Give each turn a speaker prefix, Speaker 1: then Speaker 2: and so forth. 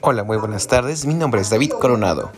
Speaker 1: Hola, muy buenas tardes. Mi nombre es David Coronado.